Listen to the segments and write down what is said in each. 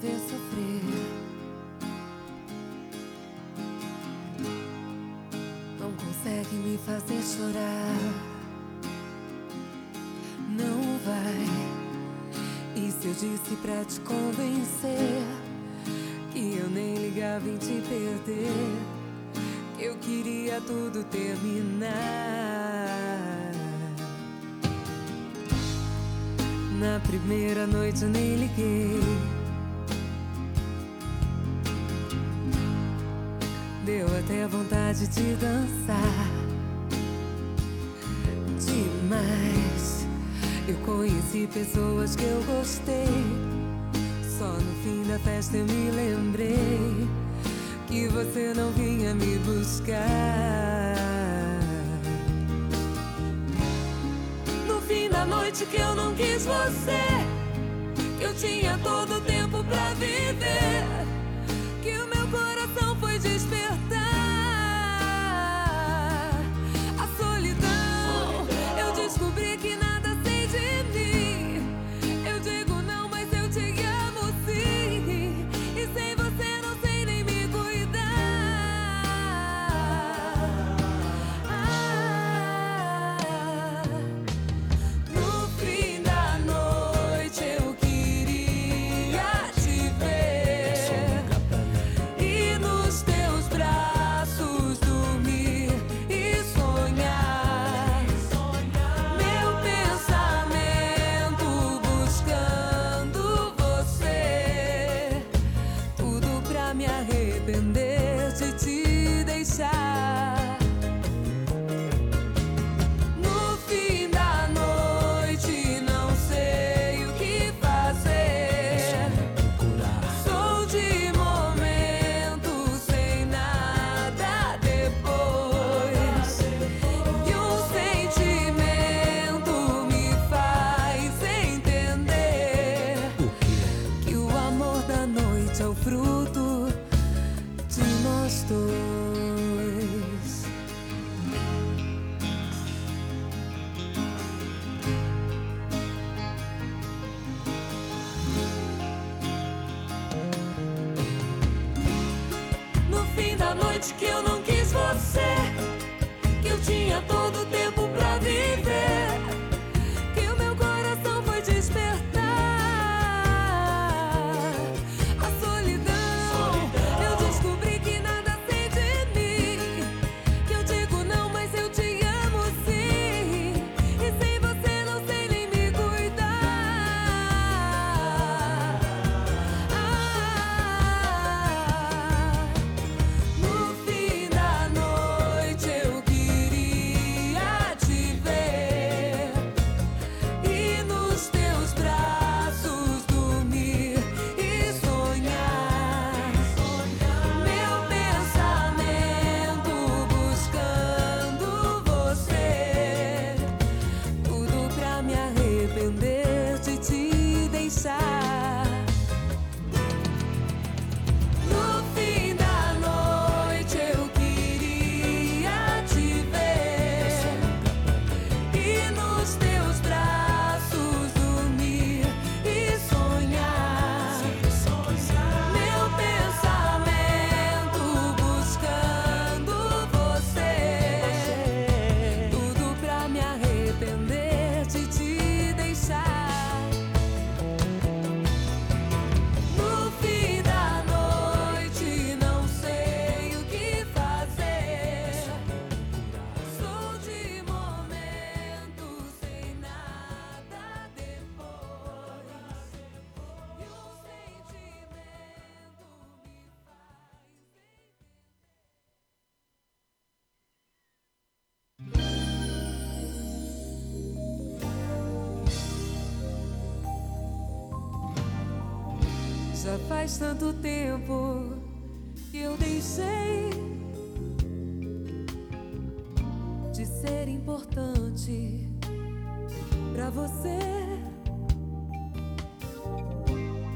ver sofrer. Não consegue me fazer chorar. Não vai. E se eu disse pra te convencer que eu nem ligava em te perder? Que eu queria tudo terminar. Na primeira noite eu nem liguei. Até vontade de dançar. Demais. Eu conheci pessoas que eu gostei. Só no fim da festa eu me lembrei que você não vinha me buscar. No fim da noite que eu não quis você, que eu tinha todo o tempo pra viver, que o meu coração foi despertar. noite que eu não quis você, que eu tinha todo o teu Já faz tanto tempo que eu deixei de ser importante pra você.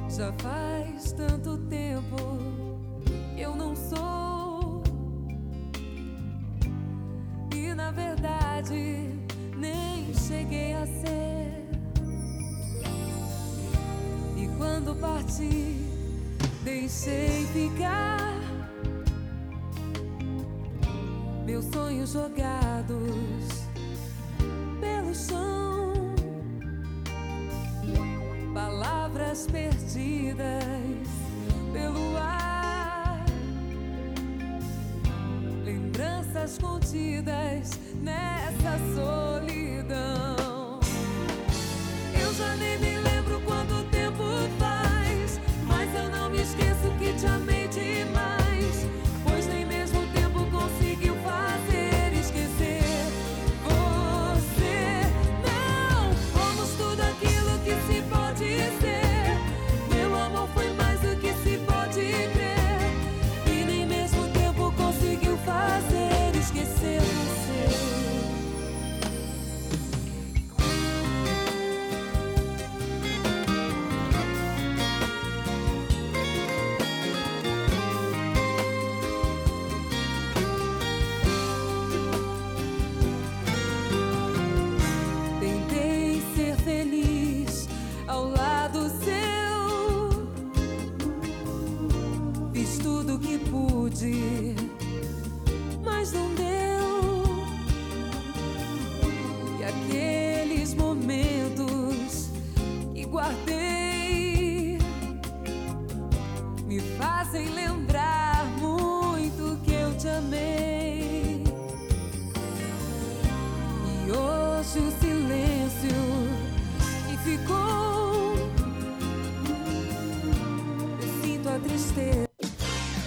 Já faz tanto tempo que eu não sou. E na verdade nem cheguei a ser. Quando parti, deixei ficar meus sonhos jogados pelo chão, palavras perdidas pelo ar, lembranças contidas nessa solidão. Eu já nem me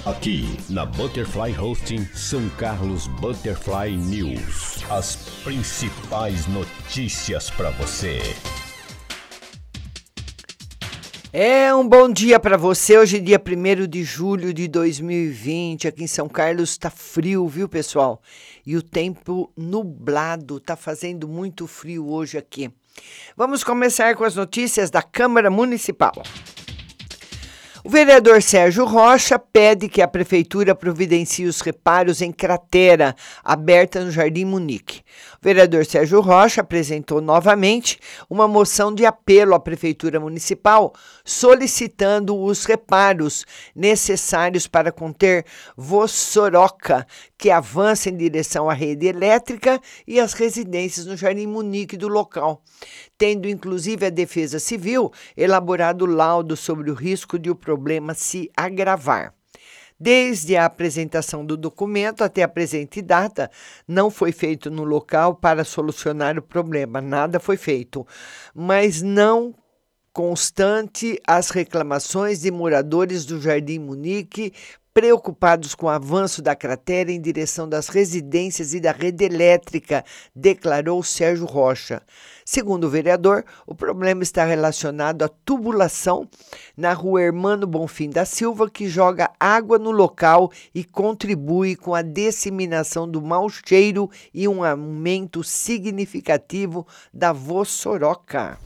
Aqui na Butterfly Hosting São Carlos Butterfly News. As principais notícias para você. É um bom dia para você. Hoje, dia 1 de julho de 2020, aqui em São Carlos está frio, viu, pessoal? E o tempo nublado, tá fazendo muito frio hoje aqui. Vamos começar com as notícias da Câmara Municipal. O vereador Sérgio Rocha pede que a prefeitura providencie os reparos em cratera aberta no Jardim Munique. Vereador Sérgio Rocha apresentou novamente uma moção de apelo à prefeitura municipal solicitando os reparos necessários para conter Vossoroca, que avança em direção à rede elétrica e às residências no Jardim Munique do local, tendo inclusive a Defesa Civil elaborado laudo sobre o risco de o problema se agravar. Desde a apresentação do documento até a presente data, não foi feito no local para solucionar o problema, nada foi feito. Mas não constante as reclamações de moradores do Jardim Munique preocupados com o avanço da cratera em direção das residências e da rede elétrica, declarou Sérgio Rocha. Segundo o vereador, o problema está relacionado à tubulação na rua Hermano Bonfim da Silva, que joga água no local e contribui com a disseminação do mau cheiro e um aumento significativo da vossoroca.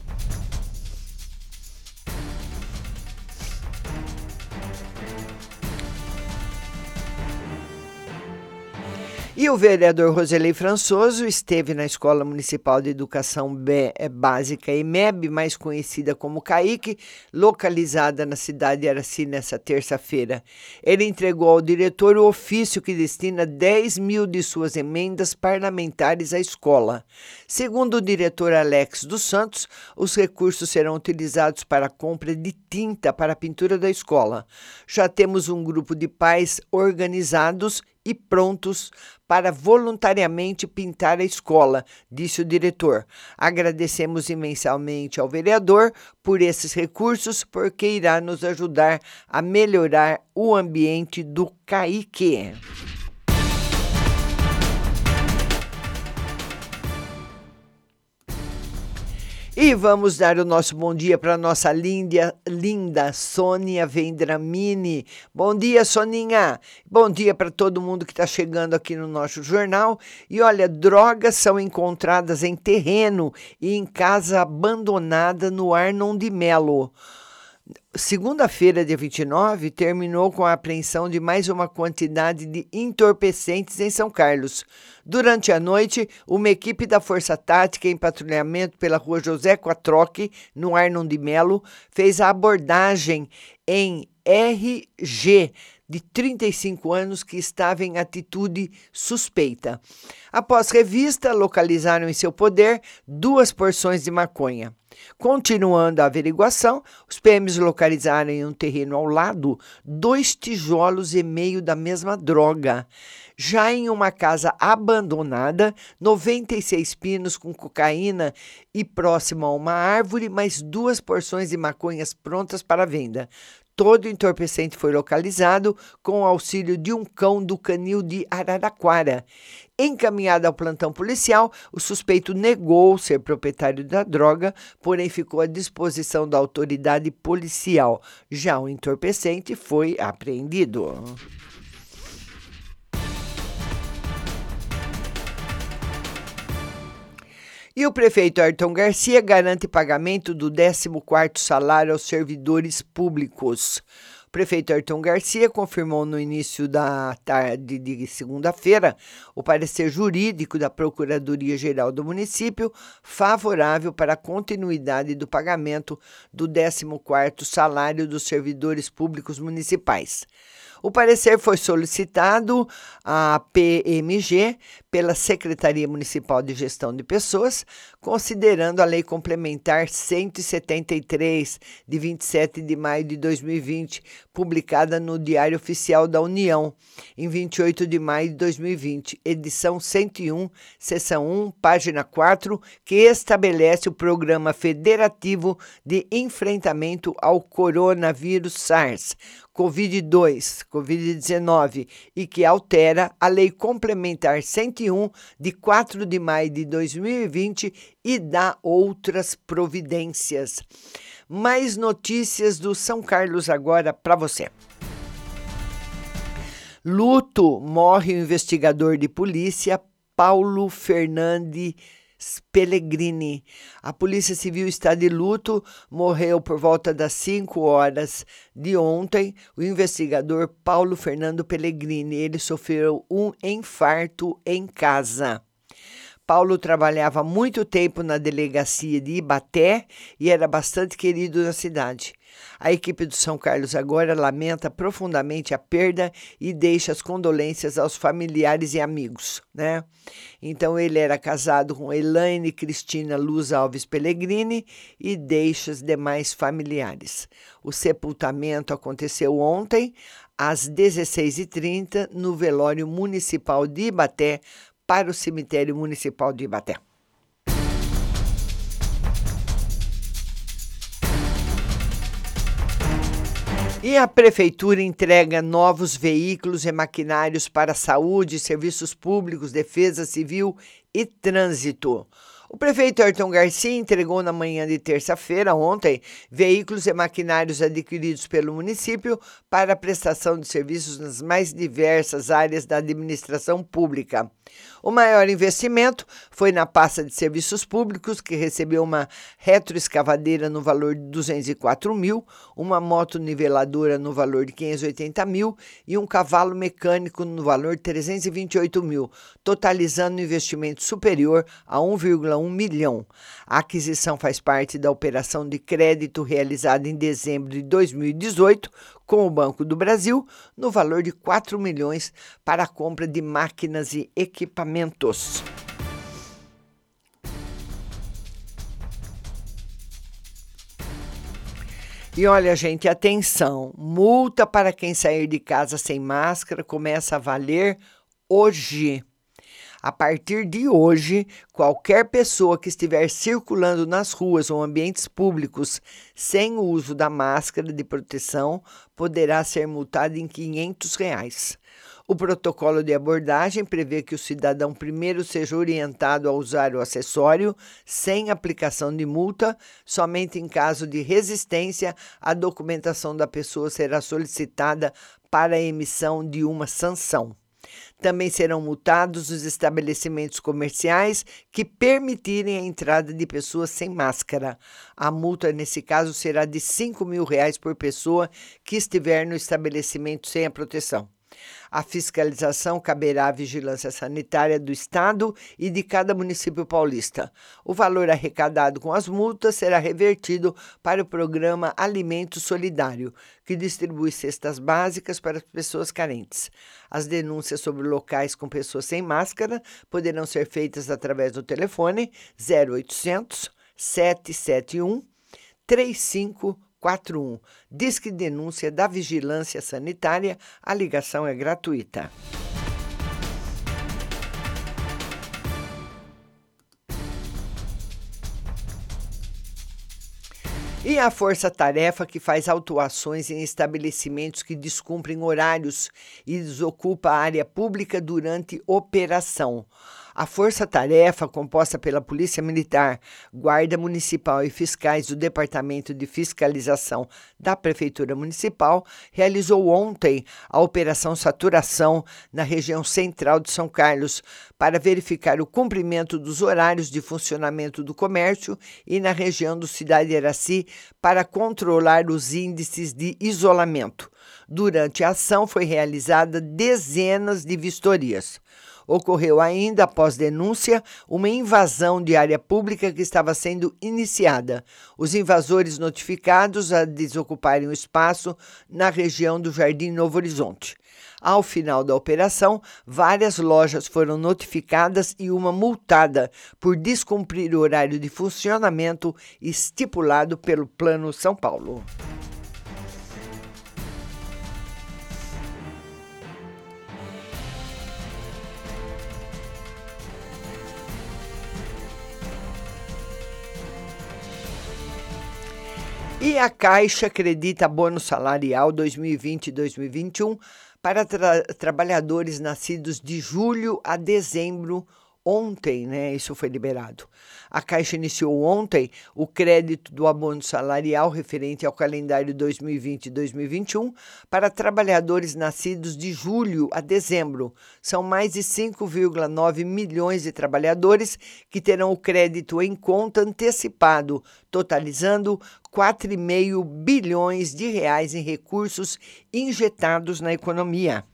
E o vereador Roselei Françoso esteve na Escola Municipal de Educação eh, Básica EMEB, mais conhecida como CAIC, localizada na cidade de Araci nessa terça-feira. Ele entregou ao diretor o ofício que destina 10 mil de suas emendas parlamentares à escola. Segundo o diretor Alex dos Santos, os recursos serão utilizados para a compra de tinta para a pintura da escola. Já temos um grupo de pais organizados e prontos para voluntariamente pintar a escola, disse o diretor. Agradecemos imensamente ao vereador por esses recursos, porque irá nos ajudar a melhorar o ambiente do CAIQ. E vamos dar o nosso bom dia para nossa linda, linda Sônia Vendramini. Bom dia, Soninha. Bom dia para todo mundo que está chegando aqui no nosso jornal. E olha, drogas são encontradas em terreno e em casa abandonada no Arnon de Melo. Segunda-feira, dia 29, terminou com a apreensão de mais uma quantidade de entorpecentes em São Carlos. Durante a noite, uma equipe da Força Tática em patrulhamento pela rua José Quatroque, no Arnon de Melo, fez a abordagem em RG, de 35 anos, que estava em atitude suspeita. Após revista, localizaram em seu poder duas porções de maconha. Continuando a averiguação, os PMs localizaram em um terreno ao lado dois tijolos e meio da mesma droga. Já em uma casa abandonada, 96 pinos com cocaína e próximo a uma árvore, mais duas porções de maconhas prontas para venda. Todo entorpecente foi localizado com o auxílio de um cão do canil de Araraquara. Encaminhado ao plantão policial, o suspeito negou ser proprietário da droga, porém ficou à disposição da autoridade policial. Já o entorpecente foi apreendido. E o prefeito Ayrton Garcia garante pagamento do 14º salário aos servidores públicos. O prefeito Ayrton Garcia confirmou no início da tarde de segunda-feira o parecer jurídico da Procuradoria-Geral do município favorável para a continuidade do pagamento do 14º salário dos servidores públicos municipais. O parecer foi solicitado à PMG pela Secretaria Municipal de Gestão de Pessoas, considerando a Lei Complementar 173, de 27 de maio de 2020, publicada no Diário Oficial da União, em 28 de maio de 2020, edição 101, seção 1, página 4, que estabelece o Programa Federativo de Enfrentamento ao Coronavírus SARS, Covid-2, Covid-19 e que altera a Lei Complementar 101 de 4 de maio de 2020 e dá outras providências. Mais notícias do São Carlos agora para você. Luto morre o investigador de polícia Paulo Fernandes Pellegrini. A Polícia Civil está de luto, morreu por volta das 5 horas de ontem o investigador Paulo Fernando Pellegrini. Ele sofreu um infarto em casa. Paulo trabalhava muito tempo na delegacia de Ibaté e era bastante querido na cidade. A equipe do São Carlos agora lamenta profundamente a perda e deixa as condolências aos familiares e amigos, né? Então ele era casado com Elaine Cristina Luz Alves Pellegrini e deixa os demais familiares. O sepultamento aconteceu ontem às 16h30 no velório municipal de Ibaté, para o cemitério municipal de Ibaté. E a prefeitura entrega novos veículos e maquinários para saúde, serviços públicos, defesa civil e trânsito. O prefeito Ayrton Garcia entregou na manhã de terça-feira, ontem, veículos e maquinários adquiridos pelo município para a prestação de serviços nas mais diversas áreas da administração pública. O maior investimento foi na pasta de serviços públicos, que recebeu uma retroescavadeira no valor de 204 mil, uma moto niveladora no valor de 580 mil e um cavalo mecânico no valor de 328 mil, totalizando um investimento superior a 1,1 milhão. A aquisição faz parte da operação de crédito realizada em dezembro de 2018 com o Banco do Brasil no valor de 4 milhões para a compra de máquinas e equipamentos. E olha, gente, atenção: multa para quem sair de casa sem máscara começa a valer hoje. A partir de hoje, qualquer pessoa que estiver circulando nas ruas ou ambientes públicos sem o uso da máscara de proteção poderá ser multada em 500 reais. O protocolo de abordagem prevê que o cidadão primeiro seja orientado a usar o acessório sem aplicação de multa, somente em caso de resistência, a documentação da pessoa será solicitada para a emissão de uma sanção. Também serão multados os estabelecimentos comerciais que permitirem a entrada de pessoas sem máscara. A multa, nesse caso, será de 5 mil reais por pessoa que estiver no estabelecimento sem a proteção. A fiscalização caberá à vigilância sanitária do Estado e de cada município paulista. O valor arrecadado com as multas será revertido para o programa Alimento Solidário, que distribui cestas básicas para as pessoas carentes. As denúncias sobre locais com pessoas sem máscara poderão ser feitas através do telefone 0800 771 35 41. Disque denúncia da Vigilância Sanitária. A ligação é gratuita. E a força-tarefa que faz autuações em estabelecimentos que descumprem horários e desocupa a área pública durante operação. A força-tarefa, composta pela Polícia Militar, Guarda Municipal e fiscais do Departamento de Fiscalização da Prefeitura Municipal, realizou ontem a Operação Saturação na região central de São Carlos para verificar o cumprimento dos horários de funcionamento do comércio e na região do Cidade Iraci para controlar os índices de isolamento. Durante a ação foi realizada dezenas de vistorias. Ocorreu ainda, após denúncia, uma invasão de área pública que estava sendo iniciada. Os invasores notificados a desocuparem o espaço na região do Jardim Novo Horizonte. Ao final da operação, várias lojas foram notificadas e uma multada por descumprir o horário de funcionamento estipulado pelo Plano São Paulo. E a Caixa acredita bônus salarial 2020 e 2021 para tra trabalhadores nascidos de julho a dezembro ontem, né? Isso foi liberado. A Caixa iniciou ontem o crédito do abono salarial referente ao calendário 2020 e 2021 para trabalhadores nascidos de julho a dezembro. São mais de 5,9 milhões de trabalhadores que terão o crédito em conta antecipado, totalizando 4,5 bilhões de reais em recursos injetados na economia.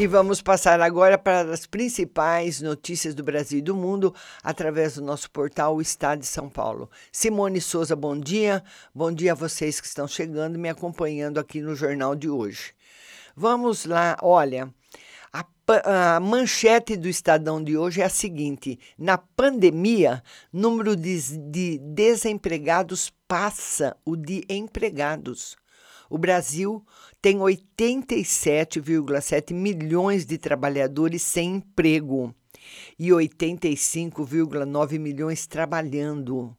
E vamos passar agora para as principais notícias do Brasil e do mundo através do nosso portal o Estado de São Paulo. Simone Souza, bom dia. Bom dia a vocês que estão chegando me acompanhando aqui no jornal de hoje. Vamos lá, olha. A, a manchete do Estadão de hoje é a seguinte: na pandemia, número de, de desempregados passa o de empregados. O Brasil tem 87,7 milhões de trabalhadores sem emprego e 85,9 milhões trabalhando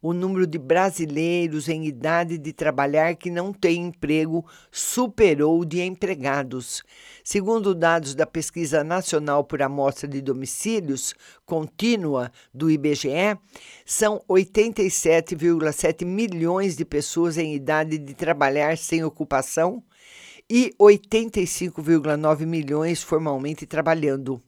o número de brasileiros em idade de trabalhar que não têm emprego superou o de empregados. Segundo dados da Pesquisa Nacional por Amostra de Domicílios Contínua do IBGE, são 87,7 milhões de pessoas em idade de trabalhar sem ocupação e 85,9 milhões formalmente trabalhando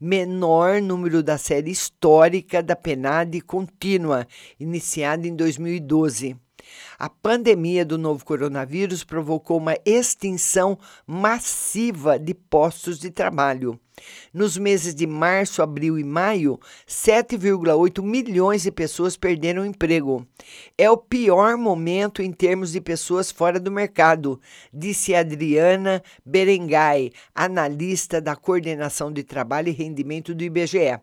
menor número da série histórica da PNAD contínua, iniciada em 2012. A pandemia do novo coronavírus provocou uma extinção massiva de postos de trabalho. Nos meses de março, abril e maio, 7,8 milhões de pessoas perderam emprego. É o pior momento em termos de pessoas fora do mercado, disse Adriana Berengai, analista da Coordenação de Trabalho e Rendimento do IBGE.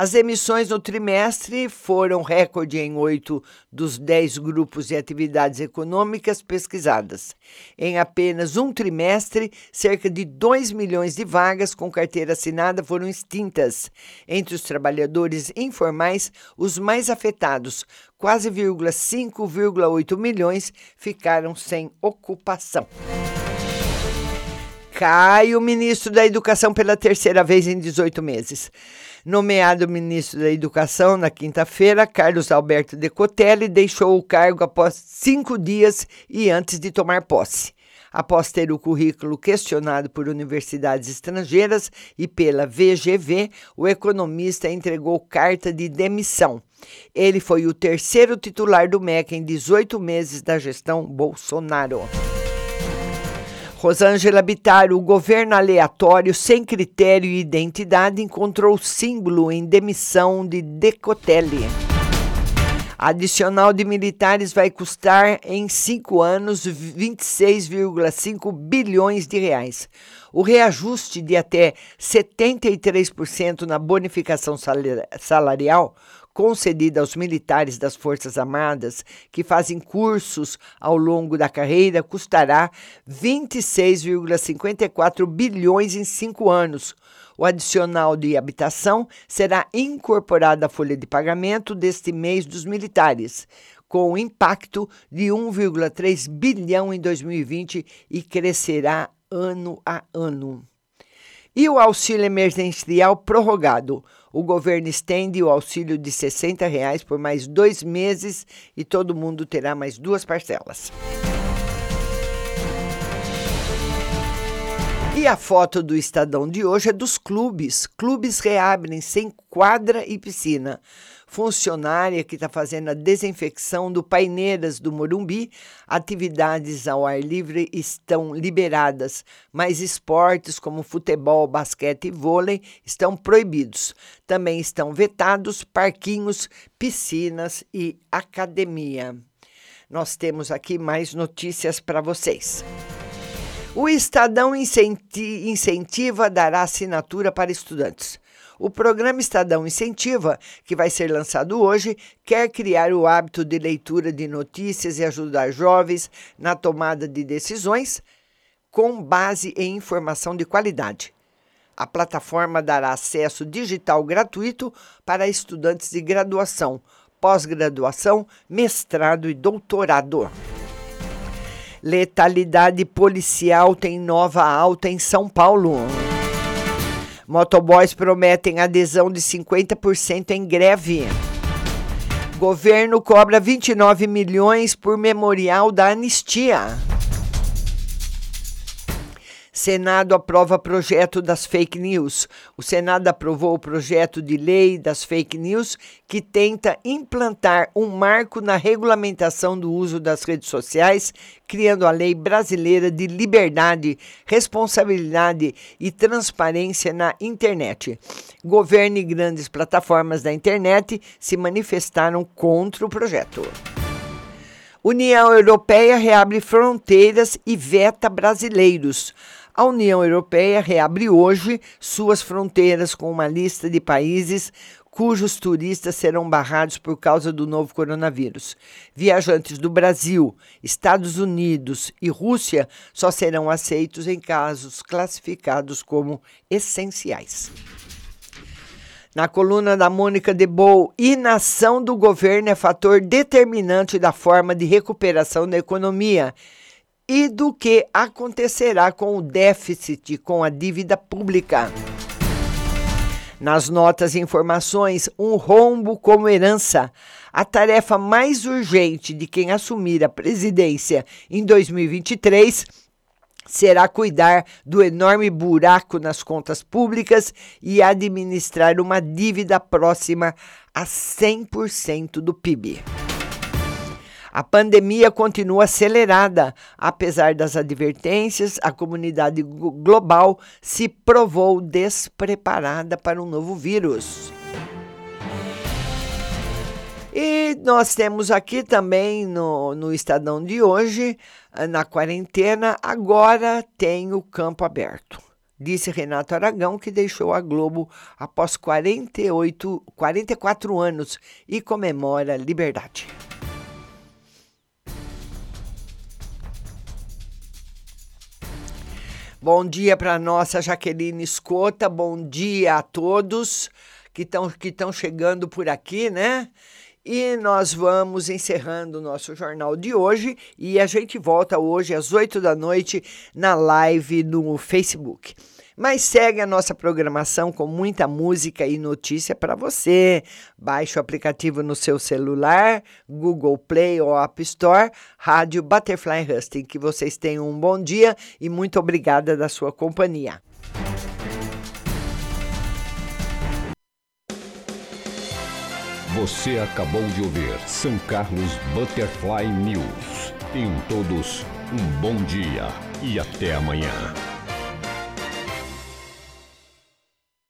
As emissões no trimestre foram recorde em oito dos dez grupos de atividades econômicas pesquisadas. Em apenas um trimestre, cerca de 2 milhões de vagas com carteira assinada foram extintas. Entre os trabalhadores informais, os mais afetados, quase 5,8 milhões, ficaram sem ocupação. Cai o ministro da Educação pela terceira vez em 18 meses. Nomeado ministro da Educação na quinta-feira, Carlos Alberto Decotelli deixou o cargo após cinco dias e antes de tomar posse. Após ter o currículo questionado por universidades estrangeiras e pela VGV, o economista entregou carta de demissão. Ele foi o terceiro titular do MEC em 18 meses da gestão Bolsonaro. Rosângela Bittar, o governo aleatório, sem critério e identidade, encontrou símbolo em demissão de Decotelli. Adicional de militares vai custar em cinco anos 26,5 bilhões de reais. O reajuste de até 73% na bonificação salarial concedida aos militares das Forças Armadas que fazem cursos ao longo da carreira custará 26,54 bilhões em cinco anos. O adicional de habitação será incorporado à folha de pagamento deste mês dos militares, com impacto de 1,3 bilhão em 2020 e crescerá ano a ano. E o auxílio emergencial prorrogado. O governo estende o auxílio de 60 reais por mais dois meses e todo mundo terá mais duas parcelas. E a foto do Estadão de hoje é dos clubes. Clubes reabrem sem quadra e piscina funcionária que está fazendo a desinfecção do Paineiras do Morumbi. Atividades ao ar livre estão liberadas, mas esportes como futebol, basquete e vôlei estão proibidos. Também estão vetados parquinhos, piscinas e academia. Nós temos aqui mais notícias para vocês. O Estadão incentiva a dar assinatura para estudantes. O programa Estadão Incentiva, que vai ser lançado hoje, quer criar o hábito de leitura de notícias e ajudar jovens na tomada de decisões com base em informação de qualidade. A plataforma dará acesso digital gratuito para estudantes de graduação, pós-graduação, mestrado e doutorado. Letalidade policial tem nova alta em São Paulo. Motoboys prometem adesão de 50% em greve. Governo cobra 29 milhões por memorial da anistia. Senado aprova projeto das fake news. O Senado aprovou o projeto de lei das fake news que tenta implantar um marco na regulamentação do uso das redes sociais, criando a Lei Brasileira de Liberdade, Responsabilidade e Transparência na Internet. Governo e grandes plataformas da internet se manifestaram contra o projeto. União Europeia reabre fronteiras e veta brasileiros. A União Europeia reabre hoje suas fronteiras com uma lista de países cujos turistas serão barrados por causa do novo coronavírus. Viajantes do Brasil, Estados Unidos e Rússia só serão aceitos em casos classificados como essenciais. Na coluna da Mônica de Bow, inação do governo é fator determinante da forma de recuperação da economia e do que acontecerá com o déficit, com a dívida pública. Nas notas e informações, um rombo como herança. A tarefa mais urgente de quem assumir a presidência em 2023 será cuidar do enorme buraco nas contas públicas e administrar uma dívida próxima a 100% do PIB. A pandemia continua acelerada. Apesar das advertências, a comunidade global se provou despreparada para um novo vírus. E nós temos aqui também no, no Estadão de hoje, na quarentena, agora tem o campo aberto. Disse Renato Aragão, que deixou a Globo após 48, 44 anos e comemora a liberdade. Bom dia para nossa Jaqueline Escota, bom dia a todos que estão que chegando por aqui, né? E nós vamos encerrando o nosso jornal de hoje e a gente volta hoje às 8 da noite na live no Facebook. Mas segue a nossa programação com muita música e notícia para você. Baixe o aplicativo no seu celular, Google Play ou App Store, Rádio Butterfly Husting. Que vocês tenham um bom dia e muito obrigada da sua companhia. Você acabou de ouvir São Carlos Butterfly News. Tenham todos um bom dia e até amanhã.